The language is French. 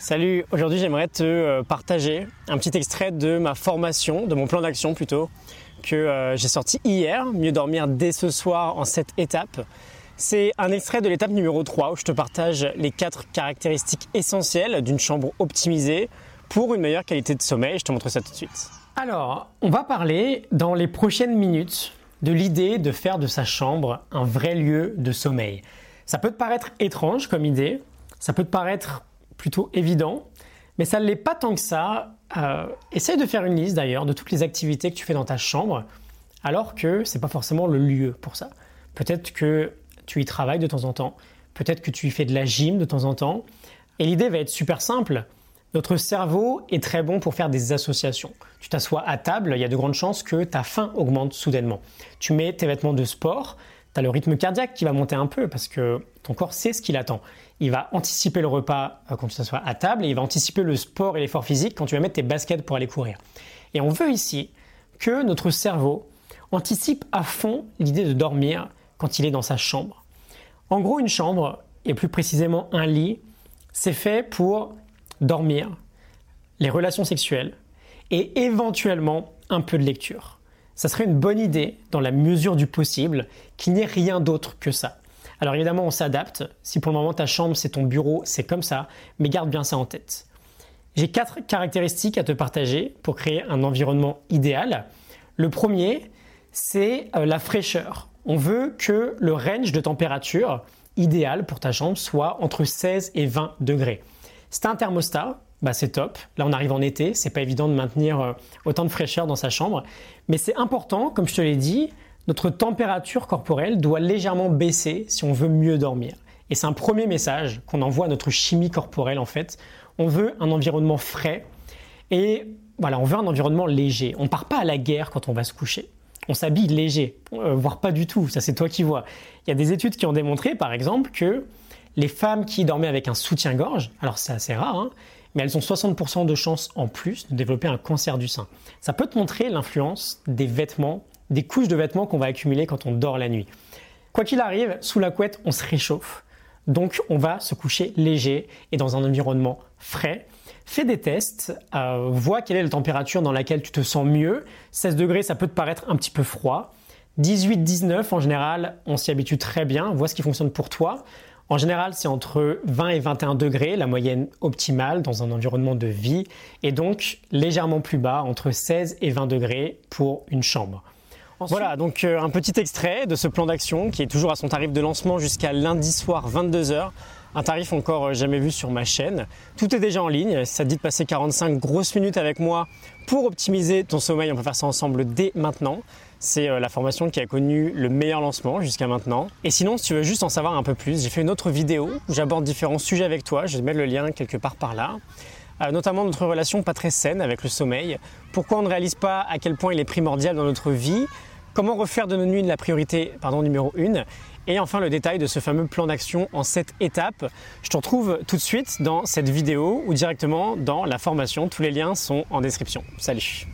Salut, aujourd'hui j'aimerais te euh, partager un petit extrait de ma formation, de mon plan d'action plutôt, que euh, j'ai sorti hier, mieux dormir dès ce soir en cette étape. C'est un extrait de l'étape numéro 3 où je te partage les 4 caractéristiques essentielles d'une chambre optimisée pour une meilleure qualité de sommeil. Je te montre ça tout de suite. Alors, on va parler dans les prochaines minutes de l'idée de faire de sa chambre un vrai lieu de sommeil. Ça peut te paraître étrange comme idée, ça peut te paraître plutôt évident, mais ça ne l'est pas tant que ça. Euh, essaye de faire une liste d'ailleurs de toutes les activités que tu fais dans ta chambre, alors que ce n'est pas forcément le lieu pour ça. Peut-être que tu y travailles de temps en temps, peut-être que tu y fais de la gym de temps en temps, et l'idée va être super simple. Notre cerveau est très bon pour faire des associations. Tu t'assois à table, il y a de grandes chances que ta faim augmente soudainement. Tu mets tes vêtements de sport, tu as le rythme cardiaque qui va monter un peu parce que ton corps sait ce qu'il attend. Il va anticiper le repas euh, quand tu t'assois à table et il va anticiper le sport et l'effort physique quand tu vas mettre tes baskets pour aller courir. Et on veut ici que notre cerveau anticipe à fond l'idée de dormir quand il est dans sa chambre. En gros, une chambre, et plus précisément un lit, c'est fait pour dormir, les relations sexuelles et éventuellement un peu de lecture ça serait une bonne idée, dans la mesure du possible, qu'il n'y rien d'autre que ça. Alors évidemment, on s'adapte. Si pour le moment ta chambre c'est ton bureau, c'est comme ça, mais garde bien ça en tête. J'ai quatre caractéristiques à te partager pour créer un environnement idéal. Le premier, c'est euh, la fraîcheur. On veut que le range de température idéal pour ta chambre soit entre 16 et 20 degrés. C'est un thermostat, bah c'est top. Là, on arrive en été, c'est pas évident de maintenir euh, autant de fraîcheur dans sa chambre, mais c'est important, comme je te l'ai dit, notre température corporelle doit légèrement baisser si on veut mieux dormir. Et c'est un premier message qu'on envoie à notre chimie corporelle en fait. On veut un environnement frais et voilà, on veut un environnement léger. On part pas à la guerre quand on va se coucher. On s'habille léger, euh, voire pas du tout. Ça, c'est toi qui vois. Il y a des études qui ont démontré, par exemple, que les femmes qui dormaient avec un soutien-gorge, alors c'est assez rare, hein, mais elles ont 60% de chances en plus de développer un cancer du sein. Ça peut te montrer l'influence des vêtements, des couches de vêtements qu'on va accumuler quand on dort la nuit. Quoi qu'il arrive, sous la couette, on se réchauffe. Donc on va se coucher léger et dans un environnement frais. Fais des tests, euh, vois quelle est la température dans laquelle tu te sens mieux. 16 degrés, ça peut te paraître un petit peu froid. 18-19, en général, on s'y habitue très bien. Vois ce qui fonctionne pour toi. En général, c'est entre 20 et 21 degrés, la moyenne optimale dans un environnement de vie, et donc légèrement plus bas, entre 16 et 20 degrés pour une chambre. Voilà, donc euh, un petit extrait de ce plan d'action qui est toujours à son tarif de lancement jusqu'à lundi soir 22h. Un tarif encore euh, jamais vu sur ma chaîne. Tout est déjà en ligne. ça te dit de passer 45 grosses minutes avec moi pour optimiser ton sommeil, on peut faire ça ensemble dès maintenant. C'est euh, la formation qui a connu le meilleur lancement jusqu'à maintenant. Et sinon, si tu veux juste en savoir un peu plus, j'ai fait une autre vidéo où j'aborde différents sujets avec toi. Je vais mettre le lien quelque part par là. Euh, notamment notre relation pas très saine avec le sommeil. Pourquoi on ne réalise pas à quel point il est primordial dans notre vie? Comment refaire de nos nuits la priorité numéro 1 et enfin le détail de ce fameux plan d'action en 7 étapes. Je te retrouve tout de suite dans cette vidéo ou directement dans la formation. Tous les liens sont en description. Salut